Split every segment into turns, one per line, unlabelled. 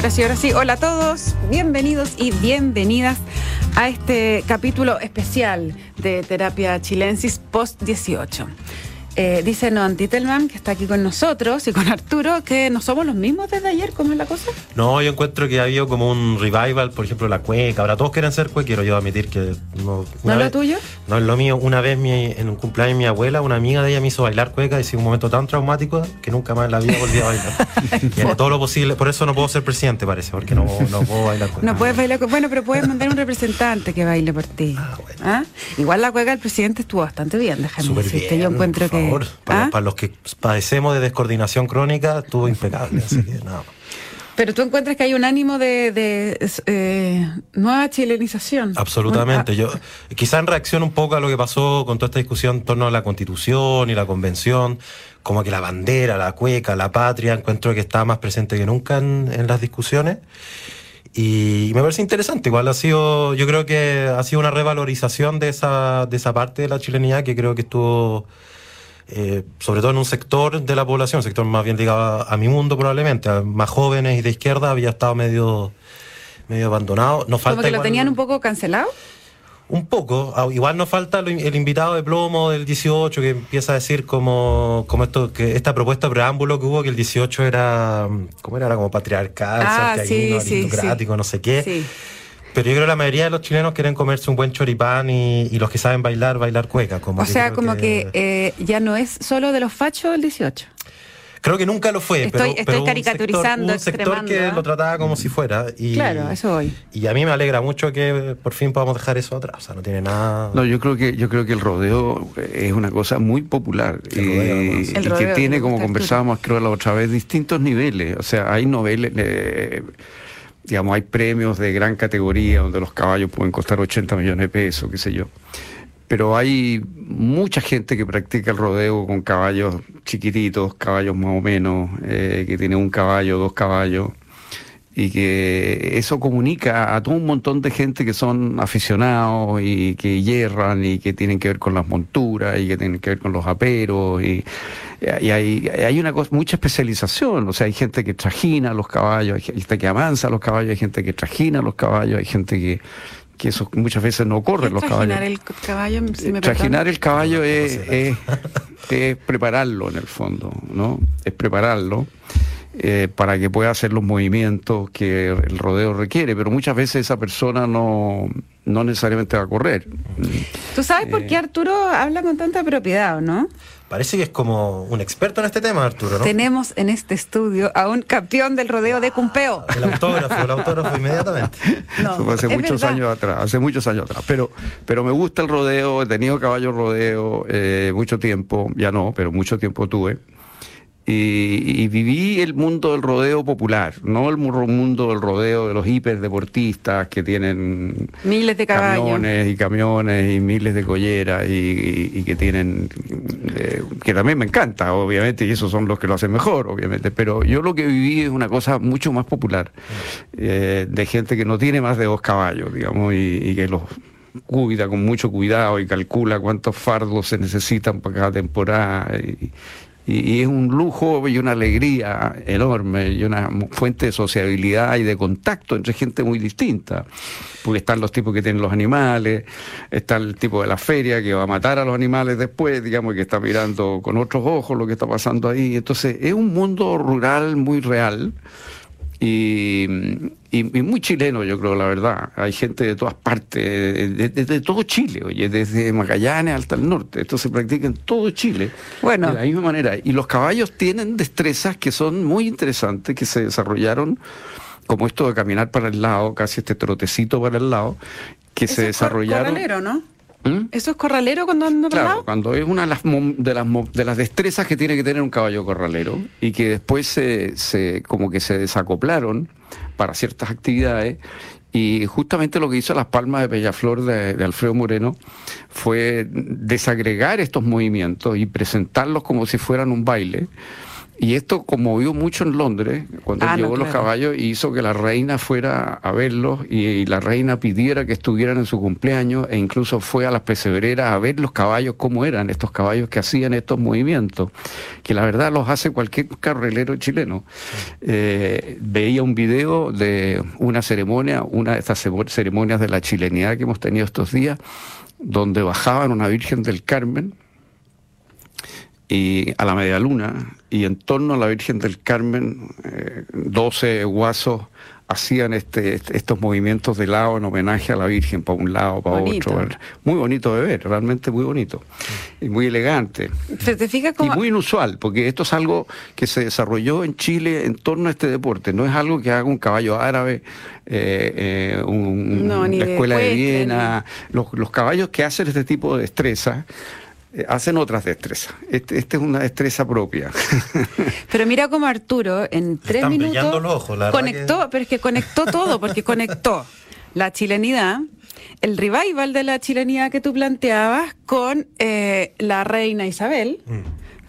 Ahora sí, ahora sí. Hola a todos, bienvenidos y bienvenidas a este capítulo especial de Terapia Chilensis Post 18. Eh, dice Noan Titelman, que está aquí con nosotros, y con Arturo, que no somos los mismos desde ayer, ¿cómo es la cosa?
No, yo encuentro que ha habido como un revival, por ejemplo, la cueca. Ahora todos quieren ser cuequeros, yo admitir que no.
¿No es lo tuyo?
No es lo mío. Una vez en un cumpleaños mi abuela, una amiga de ella me hizo bailar cueca y fue un momento tan traumático que nunca más en la vida volví a bailar. todo lo posible, por eso no puedo ser presidente, parece, porque no, no puedo bailar cueca.
No puedes bailar cueca. Bueno, pero puedes mandar un representante que baile por ti. Ah, bueno. ¿Ah? Igual la cueca del presidente estuvo bastante bien, déjame decirte. yo encuentro que.
¿Ah? los que padecemos de descoordinación crónica, estuvo impecable. así que nada.
Pero tú encuentras que hay un ánimo de, eh, nueva chilenización.
Absolutamente. Yo quizá en reacción un poco a lo que pasó con toda esta discusión en torno a la constitución y la convención, como que la bandera, la cueca, la patria, encuentro que está más presente que nunca en, las discusiones. Y me parece interesante, igual ha sido, yo creo que ha sido una revalorización de esa, de esa parte de la chilenidad que creo que estuvo eh, sobre todo en un sector de la población, un sector más bien ligado a, mi mundo probablemente, a más jóvenes y de izquierda, había estado medio, medio abandonado.
Nos falta que lo tenían un poco cancelado?
Un poco, ah, igual nos falta el invitado de plomo del 18 que empieza a decir como, como esto, que esta propuesta preámbulo que hubo, que el 18 era, ¿cómo era? Era como patriarcal,
ah, aristocrático,
no sé qué. Pero yo creo que la mayoría de los chilenos quieren comerse un buen choripán y, los que saben bailar, bailar cueca.
Como o sea, como que, eh, ya no es solo de los fachos el 18.
Creo que nunca lo fue.
Estoy, pero, estoy caricaturizando.
Un sector, que ¿eh? lo trataba como si fuera. Y,
claro, eso hoy.
Y a mí me alegra mucho que por fin podamos dejar eso atrás. O sea, no tiene nada.
No, yo creo que yo creo que el rodeo es una cosa muy popular y, que tiene, como conversábamos creo la otra vez, distintos niveles. O sea, hay noveles. Eh, digamos, hay premios de gran categoría donde los caballos pueden costar 80 millones de pesos, qué sé yo. Pero hay mucha gente que practica el rodeo con caballos chiquititos, caballos más o menos, eh, que tiene un caballo, dos caballos, y que eso comunica a todo un montón de gente que son aficionados y que hierran y que tienen que ver con las monturas y que tienen que ver con los aperos y y hay, hay una cosa, mucha especialización, o sea, hay gente que trajina los caballos, hay gente que avanza los caballos, hay gente que trajina los caballos, hay gente que, que eso muchas veces no corren los caballos.
El caballo si me
trajinar el caballo es, es, prepararlo en el fondo, ¿no? Es prepararlo. Eh, para que pueda hacer los movimientos que el rodeo requiere, pero muchas veces esa persona no, no necesariamente va a correr.
¿Tú sabes por qué eh, Arturo habla con tanta propiedad, no?
Parece que es como un experto en este tema, Arturo, ¿no?
Tenemos en este estudio a un campeón del rodeo de Cumpeo.
El autógrafo, el autógrafo inmediatamente.
No, hace muchos años atrás, hace muchos años atrás. Pero, pero me gusta el rodeo, he tenido caballo rodeo eh, mucho tiempo, ya no, pero mucho tiempo tuve y, viví el mundo del rodeo popular, no el mundo del rodeo de los hiperdeportistas que tienen
miles de
camiones y camiones y miles de colleras y, que tienen, eh, que también me encanta, obviamente, y esos son los que lo hacen mejor, obviamente, pero yo lo que viví es una cosa mucho más popular, eh, de gente que no tiene más de dos caballos, digamos, y, que los cuida con mucho cuidado y calcula cuántos fardos se necesitan para cada temporada y, y, es un lujo y una alegría enorme y una fuente de sociabilidad y de contacto entre gente muy distinta. Porque están los tipos que tienen los animales, está el tipo de la feria que va a matar a los animales después, digamos, que está mirando con otros ojos lo que está pasando ahí. Entonces, es un mundo rural muy real y, muy chileno, yo creo, la verdad. Hay gente de todas partes, de, todo Chile, oye, desde Magallanes hasta el norte. Esto se practica en todo Chile. Bueno. De la misma manera. Y los caballos tienen destrezas que son muy interesantes, que se desarrollaron, como esto de caminar para el lado, casi este trotecito para el lado, que se desarrollaron.
¿no? ¿Mm? ¿Eso es corralero cuando anda
Claro, cuando es una de las, de las, de las destrezas que tiene que tener un caballo corralero y que después se, se, como que se desacoplaron para ciertas actividades y justamente lo que hizo Las Palmas de Bellaflor de, de, Alfredo Moreno fue desagregar estos movimientos y presentarlos como si fueran un baile Y esto conmovió mucho en Londres, cuando
Ah,
él
no,
llevó los caballos y hizo que la reina fuera a verlos y, y la reina pidiera que estuvieran en su cumpleaños e incluso fue a las pesebreras a ver los caballos, cómo eran estos caballos que hacían estos movimientos, que la verdad los hace cualquier carrilero chileno. Eh, veía un video de una ceremonia, una de estas ceremonias de la chilenidad que hemos tenido estos días, donde bajaban una Virgen del Carmen, y a la media luna y en torno a la Virgen del Carmen eh, 12 guasos hacían este, este- estos movimientos de lado en homenaje a la Virgen para un lado para
Bonito.
otro muy bonito de ver realmente muy bonito. Y muy elegante.
Pero te fijas
y muy inusual porque esto es algo que se desarrolló en Chile en torno a este deporte. No es algo que haga un caballo árabe eh, eh, un-
No,
la escuela de Viena. los, los caballos que hacen este tipo de destreza hacen otras destrezas. Este, esta es una destreza propia.
Pero mira cómo Arturo en tres
están
minutos
brillando los ojos, la verdad
conectó, pero es que conectó todo, porque conectó la chilenidad, el revival de la chilenidad que tú planteabas con eh, la reina Isabel,
Mm.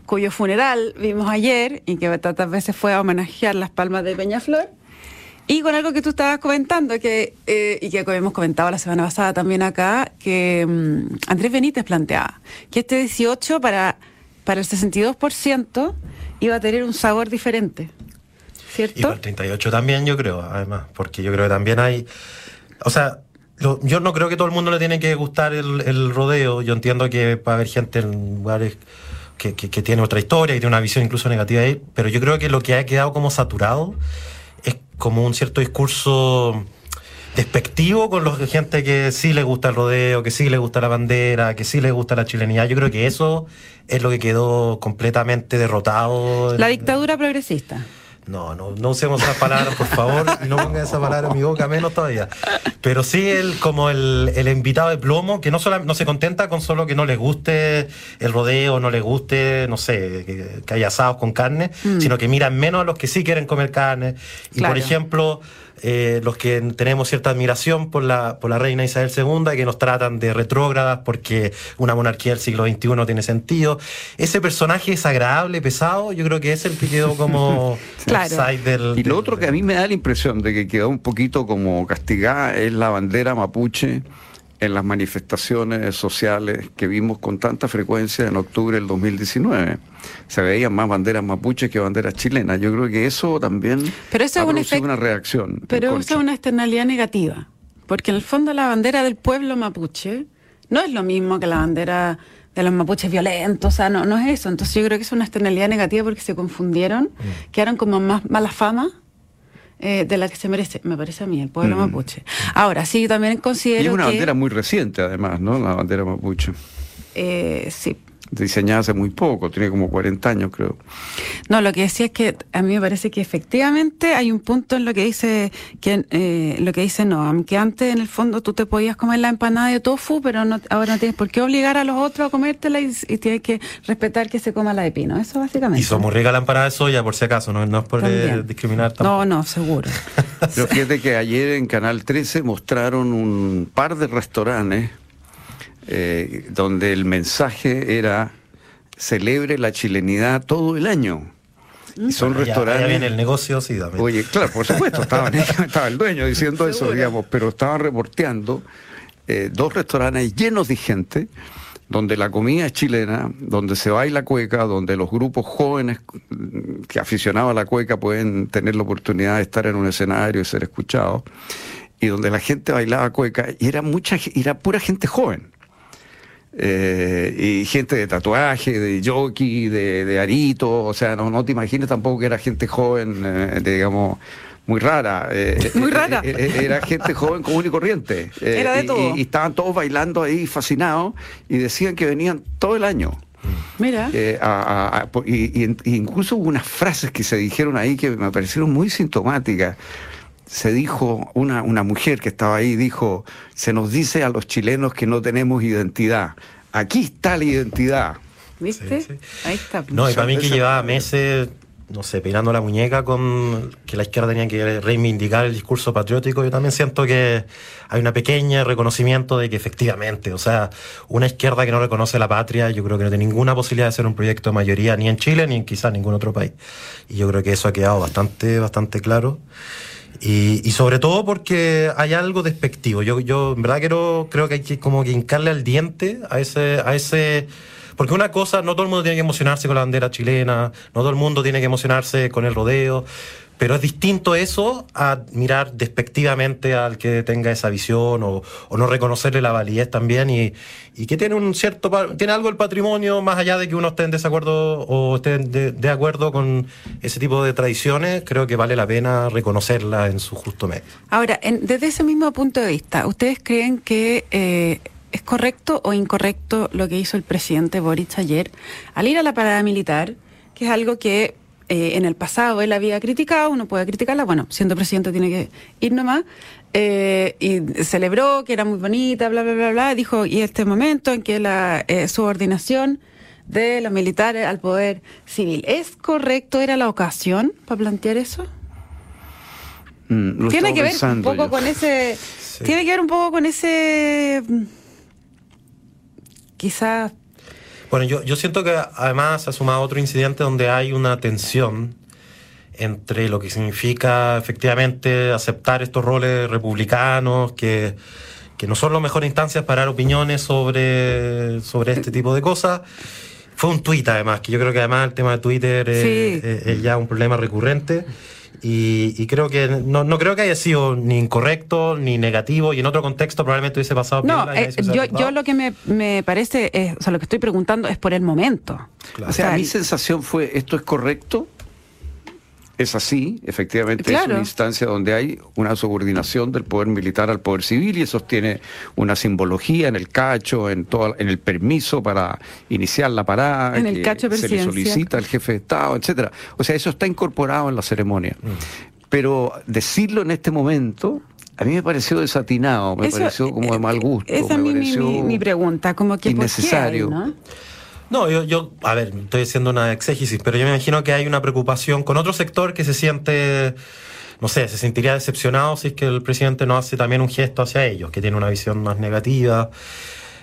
cuyo funeral vimos ayer y que tantas veces fue a homenajear las palmas de Peñaflor. Y con algo que tú estabas comentando, que, eh, y que hemos comentado la semana pasada también acá, que mm, Andrés Benítez planteaba que este 18 para, para el 62% iba a tener un sabor diferente.
Y
¿Cierto?
para el 38 también, yo creo, además, porque yo creo que también hay. O sea, yo no creo que todo el mundo le tiene que gustar el, rodeo. Yo entiendo que va a haber gente en lugares que, que- que tiene otra historia y tiene una visión incluso negativa ahí, pero yo creo que lo que ha quedado como saturado como un cierto discurso despectivo con la gente que sí le gusta el rodeo, que sí le gusta la bandera, que sí le gusta la chilenidad. Yo creo que eso es lo que quedó completamente derrotado.
La dictadura progresista.
No, no, no usemos esas palabras, por favor, y no pongan esa palabra en mi boca, menos todavía. Pero sí el, como el, el invitado de plomo, que no, sola- no se contenta con solo que no les guste el rodeo, no les guste, no sé, que, que haya asados con carne, sino que miran menos a los que sí quieren comer carne. Y
Claro.
por ejemplo, eh, los que tenemos cierta admiración por la, por la reina Isabel II, que nos tratan de retrógradas porque una monarquía del siglo XXI no tiene sentido. Ese personaje es agradable, pesado, yo creo que es el que quedó como
Claro.
offside del...
Y lo
del-
otro que a mí me da la impresión de que quedó un poquito como castigada es la bandera mapuche en las manifestaciones sociales que vimos con tanta frecuencia en octubre del 2019. Se veían más banderas mapuches que banderas chilenas. Yo creo que eso también
Pero eso
ha
es un
una reacción.
Pero eso es una externalidad negativa, porque en el fondo la bandera del pueblo mapuche no es lo mismo que la bandera de los mapuches violentos, o sea, no, no es eso. Entonces yo creo que es una externalidad negativa porque se confundieron,
Mm.
quedaron como más mala fama eh, de la que se merece, me parece a mí, el pueblo
Mm.
mapuche. Ahora, sí, también
Y
considero
es una
que...
bandera muy reciente, además, ¿no? La bandera mapuche.
eh, sí,
Diseñada hace muy poco, tiene como 40 años, creo.
No, lo que decía es que a mí me parece que efectivamente hay un punto en lo que dice que eh, lo que dice Noam, que antes en el fondo tú te podías comer la empanada de tofu, pero no, ahora no tienes por qué obligar a los otros a comértela y, y tienes que respetar que se coma la de pino. Eso básicamente.
Y somos rica la empanada de soya, por si acaso, no, no es por eh,
También.
discriminar
No,
tampoco.
no, seguro.
Pero fíjate que ayer en Canal 13 mostraron un par de restaurantes eh, donde el mensaje era celebre la chilenidad todo el año. Y son
Bueno, ya-
restaurantes.
ya viene el negocio, sí, también.
Oye, claro, por supuesto, estaban, estaba el dueño diciendo eso, digamos, pero estaban reporteando eh, dos restaurantes llenos de gente, donde la comida es chilena, donde se baila cueca, donde los grupos jóvenes mm, que aficionados a la cueca pueden tener la oportunidad de estar en un escenario y ser escuchados, y donde la gente bailaba cueca, y era mucha, era pura gente joven. Eh, y gente de tatuaje, de jockey, de, de arito, o sea, no, no te imagines tampoco que era gente joven, eh, digamos, muy rara. eh,
Muy rara.
era gente joven común y corriente.
Era de todo.
Y, y estaban todos bailando ahí fascinados y decían que venían todo el año.
Mira.
A- a- a- po- y, y en- y incluso hubo unas frases que se dijeron ahí que me parecieron muy sintomáticas. Se dijo, una, una mujer que estaba ahí dijo, se nos dice a los chilenos que no tenemos identidad. Aquí está la identidad.
¿Viste?
sí, sí.
Ahí está.
No, y para mí que llevaba meses no sé, peinando la muñeca con que la izquierda tenía que reivindicar el discurso patriótico, yo también siento que hay una pequeña reconocimiento de que efectivamente, o sea, una izquierda que no reconoce la patria, yo creo que no tiene ninguna posibilidad de ser un proyecto de mayoría ni en Chile ni en quizás ningún otro país. Y yo creo que eso ha quedado bastante, bastante claro. Y, y, sobre todo porque hay algo despectivo. Yo, yo en verdad quiero, creo que hay que como que hincarle al diente a ese, a ese porque una cosa, no todo el mundo tiene que emocionarse con la bandera chilena, no todo el mundo tiene que emocionarse con el rodeo, pero es distinto eso a mirar despectivamente al que tenga esa visión o, no reconocerle la validez también y, que tiene un cierto tiene algo el patrimonio más allá de que uno esté en desacuerdo o esté de, acuerdo con ese tipo de tradiciones, creo que vale la pena reconocerla en su justo medio.
Ahora, desde ese mismo punto de vista, ¿ustedes creen que eh, ¿Es correcto o incorrecto lo que hizo el presidente Boric ayer al ir a la parada militar, que es algo que eh, en el pasado él había criticado, uno puede criticarla, bueno, siendo presidente tiene que ir nomás, eh, y celebró que era muy bonita, bla, bla, bla, bla, dijo, y este momento en que la eh, subordinación de los militares al poder civil, ¿es correcto, era la ocasión para plantear eso? Mm, tiene que ver un poco con ese... Tiene que ver un poco con ese quizás...
Bueno, yo, yo siento que además ha sumado otro incidente donde hay una tensión entre lo que significa efectivamente aceptar estos roles republicanos, que, que no son las mejores instancias para dar opiniones sobre, sobre este tipo de cosas. Fue un tuit además, que yo creo que además el tema de Twitter es ya un problema recurrente. Y, creo que no, no, creo que haya sido ni incorrecto ni negativo y en otro contexto probablemente hubiese pasado
no eh, yo, yo lo que me, me, parece es, o sea lo que estoy preguntando es por el momento.
O sea mi sensación fue esto es correcto es así, efectivamente es una instancia donde hay una subordinación del poder militar al poder civil y eso tiene una simbología en el cacho, en todo, en el permiso para iniciar la parada,
en el cacho
se le solicita al jefe de Estado, etcétera. O sea, eso está incorporado en la ceremonia. Mm. Pero decirlo en este momento a mí me pareció desatinado, me pareció como de mal gusto.
Esa
es
mi, pregunta, como que
innecesario. ¿no?
No, yo, yo, a ver, estoy haciendo una exégesis, pero yo me imagino que hay una preocupación con otro sector que se siente, no sé, se sentiría decepcionado si es que el presidente no hace también un gesto hacia ellos, que tiene una visión más negativa.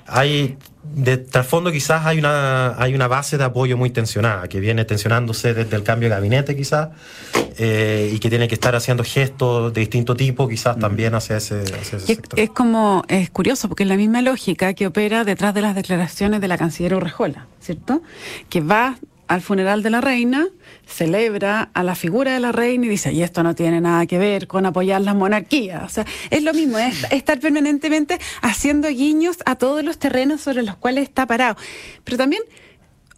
Hay de trasfondo quizás hay una hay una base de apoyo muy tensionada que viene tensionándose desde el cambio de gabinete quizás eh, y que tiene que estar haciendo gestos de distinto tipo quizás también hacia ese, sector.
Es como es curioso porque es la misma lógica que opera detrás de las declaraciones de la canciller Urrejola, ¿cierto? Que va al funeral de la reina, celebra a la figura de la reina y dice, y esto no tiene nada que ver con apoyar la monarquía. O sea, es lo mismo, es estar permanentemente haciendo guiños a todos los terrenos sobre los cuales está parado. Pero también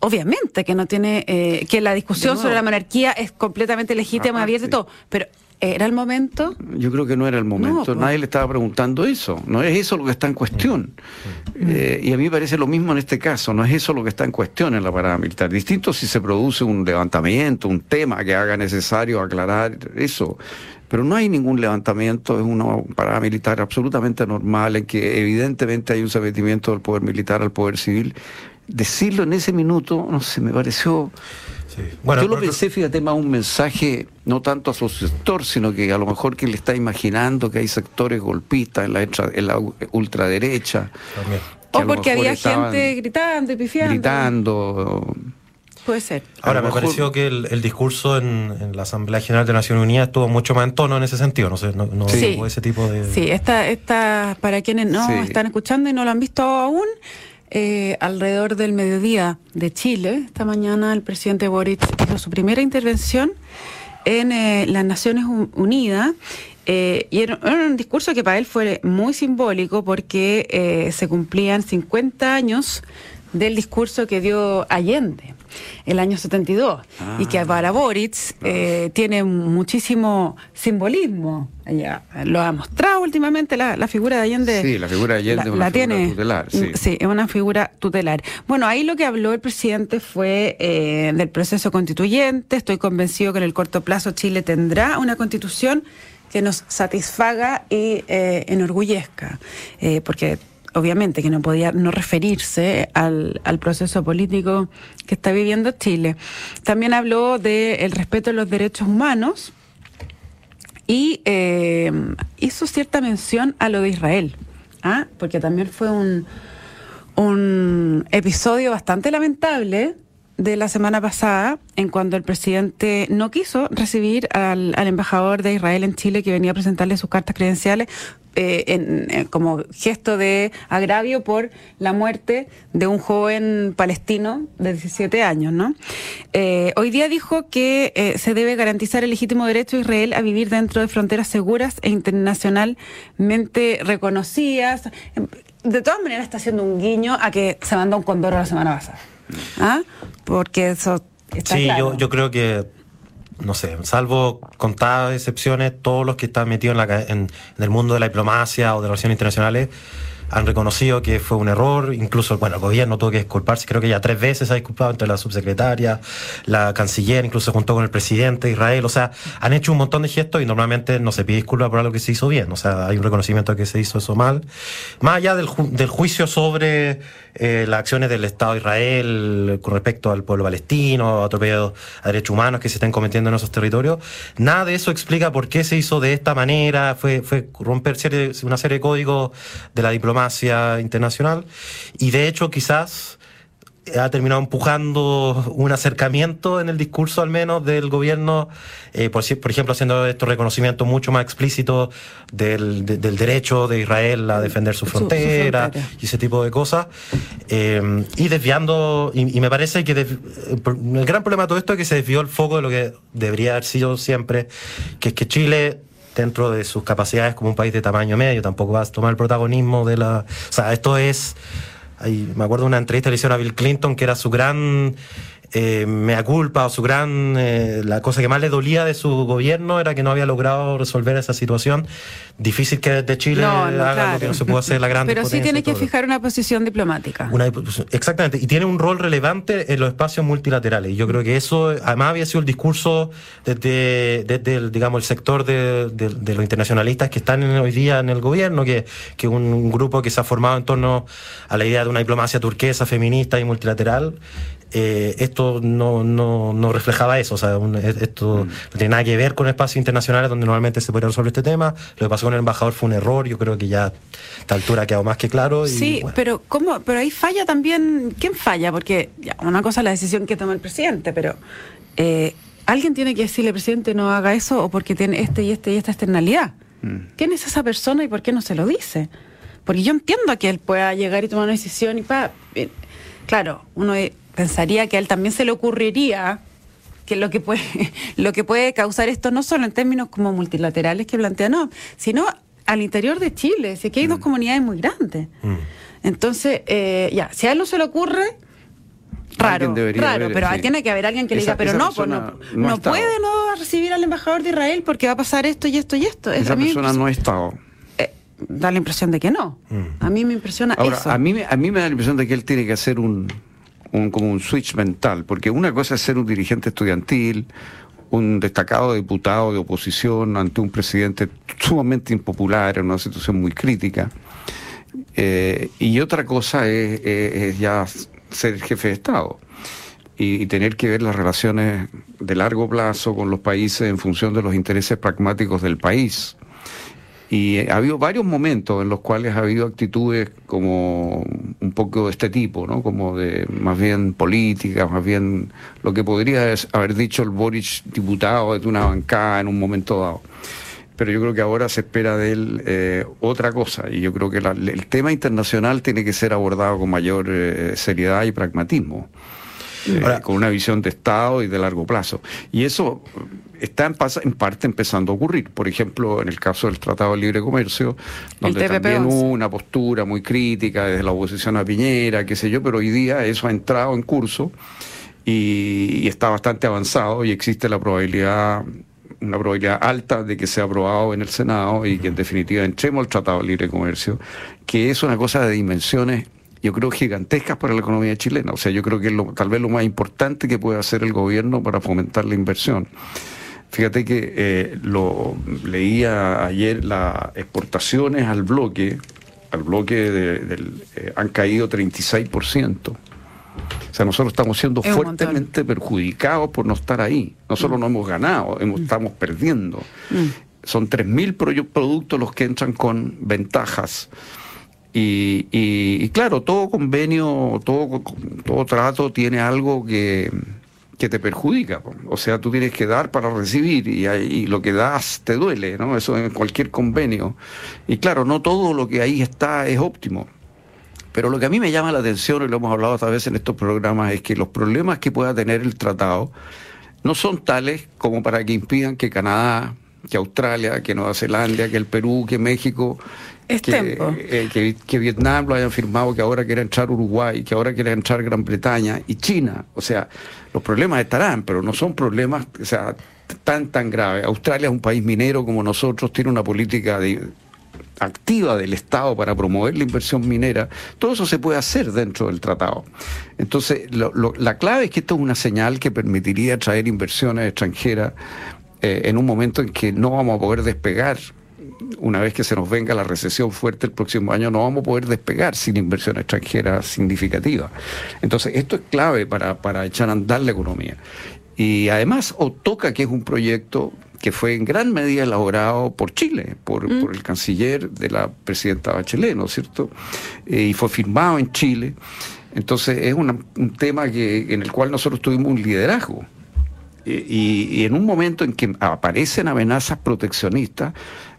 obviamente que no tiene eh, que la discusión sobre la monarquía es completamente legítima, abierta y todo, pero ¿Era el momento?
Yo creo que no era el momento. Pues. Nadie le estaba preguntando eso. No es eso lo que está en cuestión. Mm. Eh, y a mí me parece lo mismo en este caso. No es eso lo que está en cuestión en la parada militar. Distinto si se produce un levantamiento, un tema que haga necesario aclarar eso. Pero no hay ningún levantamiento, es una parada militar absolutamente normal en que evidentemente hay un sometimiento del poder militar al poder civil. Decirlo en ese minuto, no sé, me pareció yo lo pensé, fíjate, más un mensaje, no tanto a su sector, sino que a lo mejor que le está imaginando que hay sectores golpistas en la, en la ultraderecha.
O porque había gente gritando y pifiando.
Gritando.
Puede ser.
Ahora, me pareció que el, discurso en, la Asamblea General de Naciones Unidas estuvo mucho más en tono en ese sentido, no sé, no, no ese tipo de...
Sí, esta, esta, para quienes no están escuchando y no lo han visto aún, eh, alrededor del mediodía de Chile. Esta mañana el presidente Boric hizo su primera intervención en eh, las Naciones Unidas eh, y era, un discurso que para él fue muy simbólico porque se cumplían 50 años del discurso que dio Allende el año 72 y que ah. para Boric eh, tiene muchísimo simbolismo. Ya, lo ha mostrado últimamente la, figura de Allende.
Sí, la figura de Allende es una figura tutelar.
Sí. es una figura tutelar. Bueno, ahí lo que habló el presidente fue eh, del proceso constituyente. Estoy convencido que en el corto plazo Chile tendrá una constitución que nos satisfaga y eh, enorgullezca, porque obviamente que no podía no referirse al, proceso político que está viviendo Chile. También habló del respeto a los derechos humanos y eh, hizo cierta mención a lo de Israel, ¿ah? porque también fue un, un episodio bastante lamentable de la semana pasada, en cuando el presidente no quiso recibir al, embajador de Israel en Chile que venía a presentarle sus cartas credenciales eh, en, como gesto de agravio por la muerte de un joven palestino de 17 años. ¿no? Eh, hoy día dijo que eh, se debe garantizar el legítimo derecho de Israel a vivir dentro de fronteras seguras e internacionalmente reconocidas. De todas maneras está haciendo un guiño a que se mandó un condoro la semana pasada. ¿Ah? Porque eso está
sí,
claro.
yo, yo creo que no sé, salvo contadas excepciones, todos los que están metidos en, la, en, en, el mundo de la diplomacia o de relaciones internacionales han reconocido que fue un error, incluso bueno, el gobierno tuvo que disculparse, creo que ya tres veces se ha disculpado entre la subsecretaria, la canciller, incluso se juntó con el presidente de Israel, o sea, han hecho un montón de gestos y normalmente no se pide disculpas por algo que se hizo bien, o sea, hay un reconocimiento de que se hizo eso mal. Más allá del juicio sobre eh, las acciones del Estado de Israel con respecto al pueblo palestino, atropellos a derechos humanos que se están cometiendo en esos territorios, nada de eso explica por qué se hizo de esta manera, fue, fue romper serie, una serie de códigos de la diplomacia internacional y de hecho quizás ha terminado empujando un acercamiento en el discurso al menos del gobierno, eh, por, por, ejemplo haciendo estos reconocimientos mucho más explícitos del, de, del derecho de Israel a defender su frontera, su, su frontera. y ese tipo de cosas, eh, y desviando, y, y me parece que el gran problema de todo esto es que se desvió el foco de lo que debería haber sido siempre, que es que Chile dentro de sus capacidades como un país de tamaño medio, tampoco va a tomar el protagonismo de la... O sea, esto es... Me acuerdo de una entrevista que le hicieron a Bill Clinton, que era su gran eh, mea culpa o su gran eh, la cosa que más le dolía de su gobierno era que no había logrado resolver esa situación. Difícil que desde Chile
no, no,
haga
claro.
lo que no se puede hacer la gran
pero sí tiene que fijar una posición diplomática.
Una, exactamente. Y tiene un rol relevante en los espacios multilaterales. Y yo creo que eso además había sido el discurso desde, desde el, digamos el sector de, de, de, los internacionalistas que están en, hoy día en el gobierno que, que un, un grupo que se ha formado en torno a la idea de una diplomacia turquesa feminista y multilateral eh, esto no, no, no, reflejaba eso, o sea, un, esto mm. no tiene nada que ver con espacios internacionales donde normalmente se podría resolver este tema. Lo que pasó con el embajador fue un error, yo creo que ya a esta altura ha quedado más que claro. Y,
sí,
bueno.
pero ¿cómo? Pero ahí falla también, ¿quién falla? Porque ya, una cosa es la decisión que toma el presidente, pero eh, alguien tiene que decirle, presidente, no haga eso o porque tiene este y este y esta externalidad. Mm. ¿Quién es esa persona y por qué no se lo dice? Porque yo entiendo que él pueda llegar y tomar una decisión y pa, claro, uno pensaría que a él también se le ocurriría que lo que puede lo que puede causar esto no solo en términos como multilaterales que plantea no sino al interior de Chile si aquí hay mm. dos comunidades muy grandes mm. entonces eh, ya si a él no se le ocurre raro raro
haber,
pero
sí.
tiene que haber alguien que esa, le diga pero no pues no, no, no puede no recibir al embajador de Israel porque va a pasar esto y esto y esto
esa persona no ha estado
eh, da la impresión de que no mm. a mí me impresiona
Ahora,
eso
a mí a mí me da la impresión de que él tiene que hacer un un, como un switch mental, porque una cosa es ser un dirigente estudiantil, un destacado diputado de oposición ante un presidente sumamente impopular en una situación muy crítica, eh, y otra cosa es, ya ser jefe de Estado. Y, tener que ver las relaciones de largo plazo con los países en función de los intereses pragmáticos del país. Y ha habido varios momentos en los cuales ha habido actitudes como un poco de este tipo, ¿no? Como de más bien política, más bien lo que podría haber dicho el Boric diputado de una bancada en un momento dado. Pero yo creo que ahora se espera de él eh, otra cosa y yo creo que la, el tema internacional tiene que ser abordado con mayor eh, seriedad y pragmatismo. Ahora, eh, con una visión de Estado y de largo plazo. Y eso está en, en, parte empezando a ocurrir. Por ejemplo, en el caso del Tratado de Libre Comercio, donde también hubo una postura muy crítica desde la oposición a Piñera, qué sé yo, pero hoy día eso ha entrado en curso y, y está bastante avanzado y existe la probabilidad una probabilidad alta de que sea aprobado en el Senado y que en definitiva entremos al Tratado de Libre Comercio, que es una cosa de dimensiones yo creo, gigantescas para la economía chilena. O sea, yo creo que es lo, tal vez lo más importante que puede hacer el gobierno para fomentar la inversión. Fíjate que eh, lo leía ayer las exportaciones al bloque al bloque del, eh, han caído 36%. O sea, nosotros estamos siendo fuertemente perjudicados por no estar ahí. Nosotros mm. no hemos ganado, mm. estamos perdiendo. Mm. Son 3.000 productos los que entran con ventajas. Y, claro, todo convenio, todo, todo trato tiene algo que, te perjudica. O sea, tú tienes que dar para recibir y, y, lo que das te duele, ¿no? Eso en cualquier convenio. Y claro, no todo lo que ahí está es óptimo. Pero lo que a mí me llama la atención, y lo hemos hablado otra vez en estos programas, es que los problemas que pueda tener el tratado no son tales como para que impidan que Canadá, que Australia, que Nueva Zelanda, que el Perú, que México, que, eh, que, Vietnam lo hayan firmado, que ahora quiera entrar Uruguay, que ahora quiera entrar Gran Bretaña y China. O sea, los problemas estarán, pero no son problemas o sea, tan, tan graves. Australia es un país minero como nosotros, tiene una política de, activa del Estado para promover la inversión minera, todo eso se puede hacer dentro del tratado. Entonces, la clave es que esto es una señal que permitiría traer inversiones extranjeras eh, en un momento en que no vamos a poder despegar. Una vez que se nos venga la recesión fuerte el próximo año, no vamos a poder despegar sin inversión extranjera significativa. Entonces, esto es clave para, para echar a andar la economía. Y además, toca que es un proyecto que fue en gran medida elaborado por Chile, por, mm. el canciller de la presidenta Bachelet, ¿no es cierto? Eh, y fue firmado en Chile. Entonces es un tema que, en el cual nosotros tuvimos un liderazgo. Eh, y, en un momento en que aparecen amenazas proteccionistas,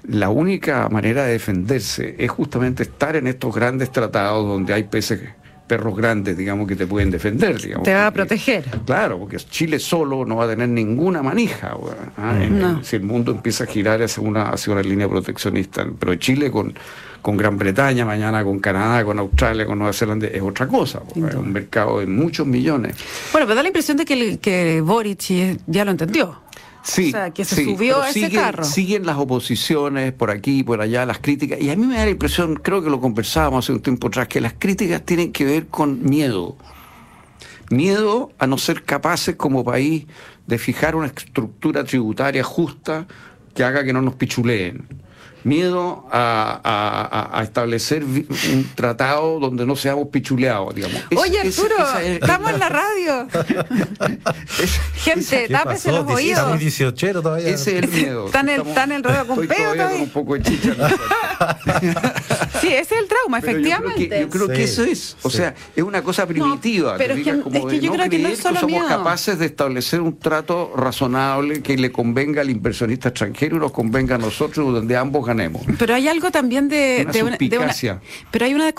la única manera de defenderse es justamente estar en estos grandes tratados donde hay peces perros grandes, digamos, que te pueden defender. Digamos,
te va a proteger.
Claro, porque Chile solo no va a tener ninguna manija. ¿ah? Si el mundo empieza a girar hacia una, hacia una línea proteccionista. Pero Chile con, con Gran Bretaña, mañana con Canadá, con Australia, con Nueva Zelanda, es otra cosa. Es un mercado de muchos millones.
Bueno, pero da la impresión de que, que Boric ya lo entendió.
Sí,
o sea, que se subió a ese
siguen,
carro.
Siguen las oposiciones por aquí, y por allá, las críticas. Y a mí me da la impresión, creo que lo conversábamos hace un tiempo atrás, que las críticas tienen que ver con miedo. Miedo a no ser capaces como país de fijar una estructura tributaria justa que haga que no nos pichuleen miedo a, establecer un tratado donde no seamos pichuleados, digamos.
Oye, Arturo, estamos en la radio. Gente, tápese los oídos.
todavía.
Ese es el miedo.
Están en, están en radio con peo todavía. Con
un poco de chicha.
sí, ese es el trauma, efectivamente.
Yo creo que, eso es. O sea, es una cosa primitiva.
pero es que, es que yo creo que no es solo
somos capaces de establecer un trato razonable que le convenga al inversionista extranjero y nos convenga a nosotros, donde ambos
pero hay algo también de,
una,
pero hay una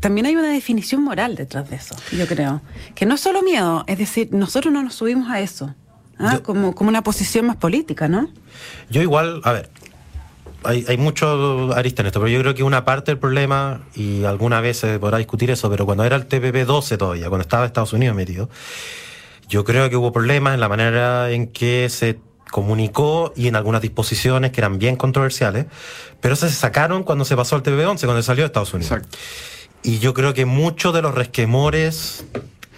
también hay una definición moral detrás de eso, yo creo, que no es solo miedo, es decir, nosotros no nos subimos a eso, ¿ah? como como una posición más política, ¿no?
Yo igual, a ver, hay, hay mucho arista en esto, pero yo creo que una parte del problema, y alguna vez se podrá discutir eso, pero cuando era el TPP-12 todavía, cuando estaba Estados Unidos metido, yo creo que hubo problemas en la manera en que se comunicó y en algunas disposiciones que eran bien controversiales, pero se sacaron cuando se pasó al TPP-11, cuando salió de Estados Unidos. Y yo creo que muchos de los resquemores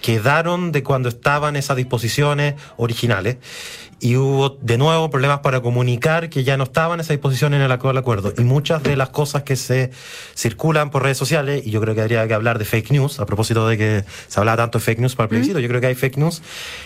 quedaron de cuando estaban esas disposiciones originales y hubo de nuevo problemas para comunicar que ya no estaban esas disposiciones en el acuerdo. Y muchas de las cosas que se circulan por redes sociales, y yo creo que habría que hablar de fake news, a propósito de que se hablaba tanto de fake news para el plebiscito, yo creo que hay fake news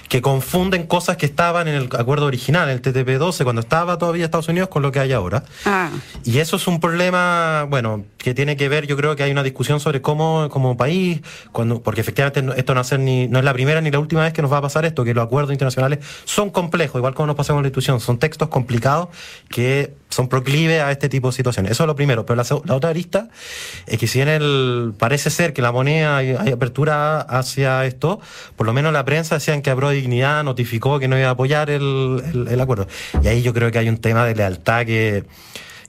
que confunden cosas que estaban en el acuerdo original, el TTP-12, cuando estaba todavía Estados Unidos, con lo que hay ahora. Ah. Y eso es un problema, bueno, que tiene que ver, yo creo que hay una discusión sobre cómo, como país, cuando, porque efectivamente esto no, hacer ni, no es la primera ni la última vez que nos va a pasar esto, que los acuerdos internacionales son complejos igual como nos pasa con la institución, son textos complicados que son proclives a este tipo de situaciones. Eso es lo primero. Pero la, otra arista es que si en el parece ser que la moneda hay, apertura hacia esto, por lo menos la prensa decían que Abro Dignidad notificó que no iba a apoyar el acuerdo. Y ahí yo creo que hay un tema de lealtad que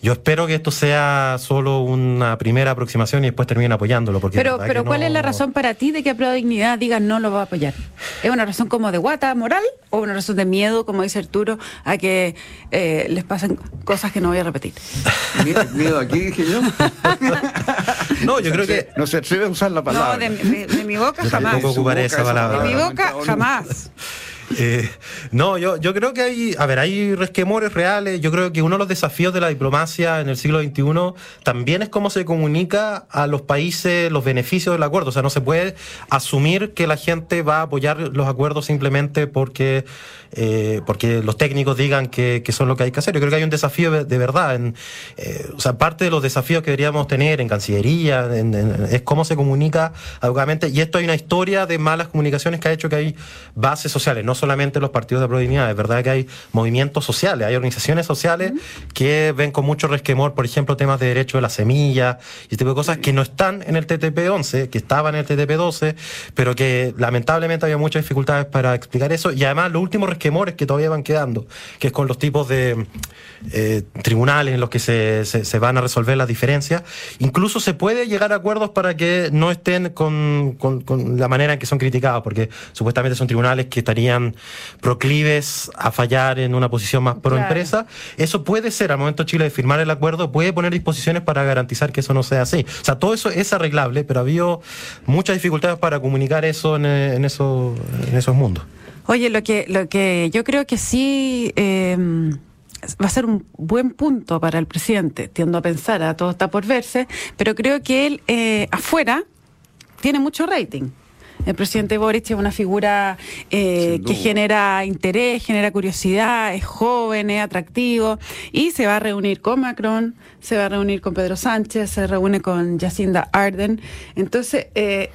yo espero que esto sea solo una primera aproximación y después terminen apoyándolo. Porque
pero, pero ¿cuál es la razón para ti de que a Dignidad diga no lo va a apoyar? ¿Es una razón como de guata moral o una razón de miedo, como dice Arturo, a que eh, les pasen cosas que no voy a repetir?
¿Miedo, aquí, dije yo?
no, yo creo que...
No se atreve a usar la palabra.
No, de, mi boca jamás.
ocuparé esa palabra.
De mi boca jamás.
Eh, no, yo, yo creo que hay, a ver, hay resquemores reales. Yo creo que uno de los desafíos de la diplomacia en el siglo XXI también es cómo se comunica a los países los beneficios del acuerdo. O sea, no se puede asumir que la gente va a apoyar los acuerdos simplemente porque, eh, porque los técnicos digan que, que, son lo que hay que hacer. Yo creo que hay un desafío de, verdad. En, eh, o sea, parte de los desafíos que deberíamos tener en Cancillería es cómo se comunica adecuadamente. Y esto hay una historia de malas comunicaciones que ha hecho que hay bases sociales, no solamente los partidos de proximidad, es verdad que hay movimientos sociales, hay organizaciones sociales que ven con mucho resquemor, por ejemplo, temas de derecho de la semilla y este tipo de cosas que no están en el TTP-11, que estaban en el TTP-12, pero que lamentablemente había muchas dificultades para explicar eso. Y además los últimos resquemores que todavía van quedando, que es con los tipos de eh, tribunales en los que se, se, van a resolver las diferencias, incluso se puede llegar a acuerdos para que no estén con, con, con la manera en que son criticados, porque supuestamente son tribunales que estarían proclives a fallar en una posición más pro empresa. Eso puede ser, al momento Chile de firmar el acuerdo, puede poner disposiciones para garantizar que eso no sea así. O sea, todo eso es arreglable, pero ha habido muchas dificultades para comunicar eso en, en, eso, en esos mundos.
Oye, lo que, lo que yo creo que sí eh, va a ser un buen punto para el presidente, tiendo a pensar, a todo está por verse, pero creo que él eh, afuera tiene mucho rating. El presidente Boric es una figura eh, que genera interés, genera curiosidad, es joven, es atractivo y se va a reunir con Macron, se va a reunir con Pedro Sánchez, se reúne con Jacinda Arden. Entonces, eh,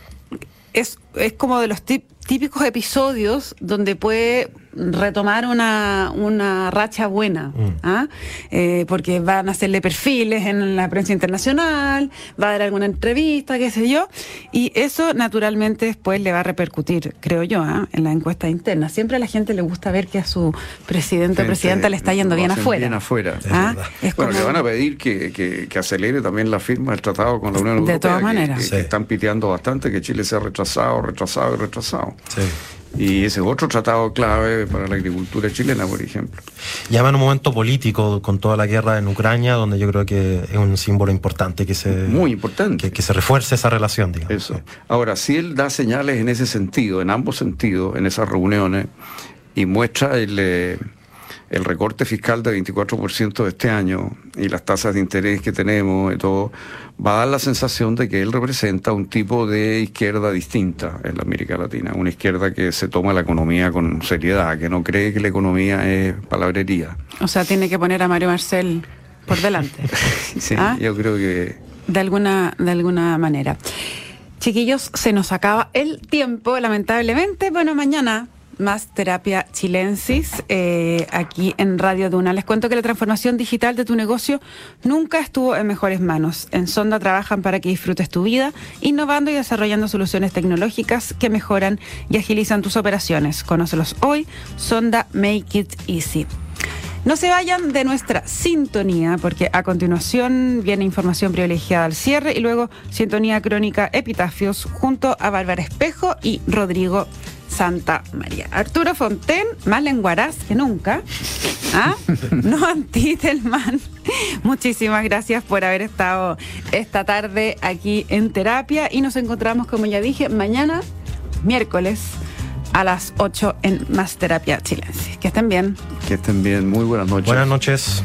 es, es como de los típicos episodios donde puede retomar una, una racha buena, mm. ¿ah? eh, porque van a hacerle perfiles en la prensa internacional, va a dar alguna entrevista, qué sé yo, y eso naturalmente después le va a repercutir, creo yo, ¿ah? en la encuesta interna. Siempre a la gente le gusta ver que a su presidente o presidenta le está yendo bien afuera.
Bien afuera. ¿Ah? bueno, le van a pedir que, que, acelere también la firma del tratado con la Unión Europea.
De todas maneras.
Que, están piteando bastante que Chile sea retrasado, retrasado y retrasado. Sí. Y ese es otro tratado clave para la agricultura chilena, por ejemplo.
Llama en un momento político con toda la guerra en Ucrania, donde yo creo que es un símbolo importante que se.
Muy importante.
Que, se refuerce esa relación, digamos.
Eso. Ahora, si él da señales en ese sentido, en ambos sentidos, en esas reuniones, y muestra el. Eh, el recorte fiscal de 24% de este año y las tasas de interés que tenemos y todo, va a dar la sensación de que él representa un tipo de izquierda distinta en la América Latina, una izquierda que se toma la economía con seriedad, que no cree que la economía es palabrería.
O sea, tiene que poner a Mario Marcel por delante.
sí, ¿Ah? yo creo que...
De alguna, de alguna manera. Chiquillos, se nos acaba el tiempo, lamentablemente. Bueno, mañana más terapia chilensis eh, aquí en Radio Duna. Les cuento que la transformación digital de tu negocio nunca estuvo en mejores manos. En Sonda trabajan para que disfrutes tu vida, innovando y desarrollando soluciones tecnológicas que mejoran y agilizan tus operaciones. Conócelos hoy. Sonda Make It Easy. No se vayan de nuestra sintonía, porque a continuación viene información privilegiada al cierre y luego sintonía crónica Epitafios junto a Bárbara Espejo y Rodrigo Santa María. Arturo Fonten, más lenguaraz que nunca. ¿Ah? No Antitelman. Muchísimas gracias por haber estado esta tarde aquí en terapia y nos encontramos, como ya dije, mañana, miércoles a las 8 en Más Terapia Chilense. Que estén bien.
Que estén bien. Muy buenas noches.
Buenas noches.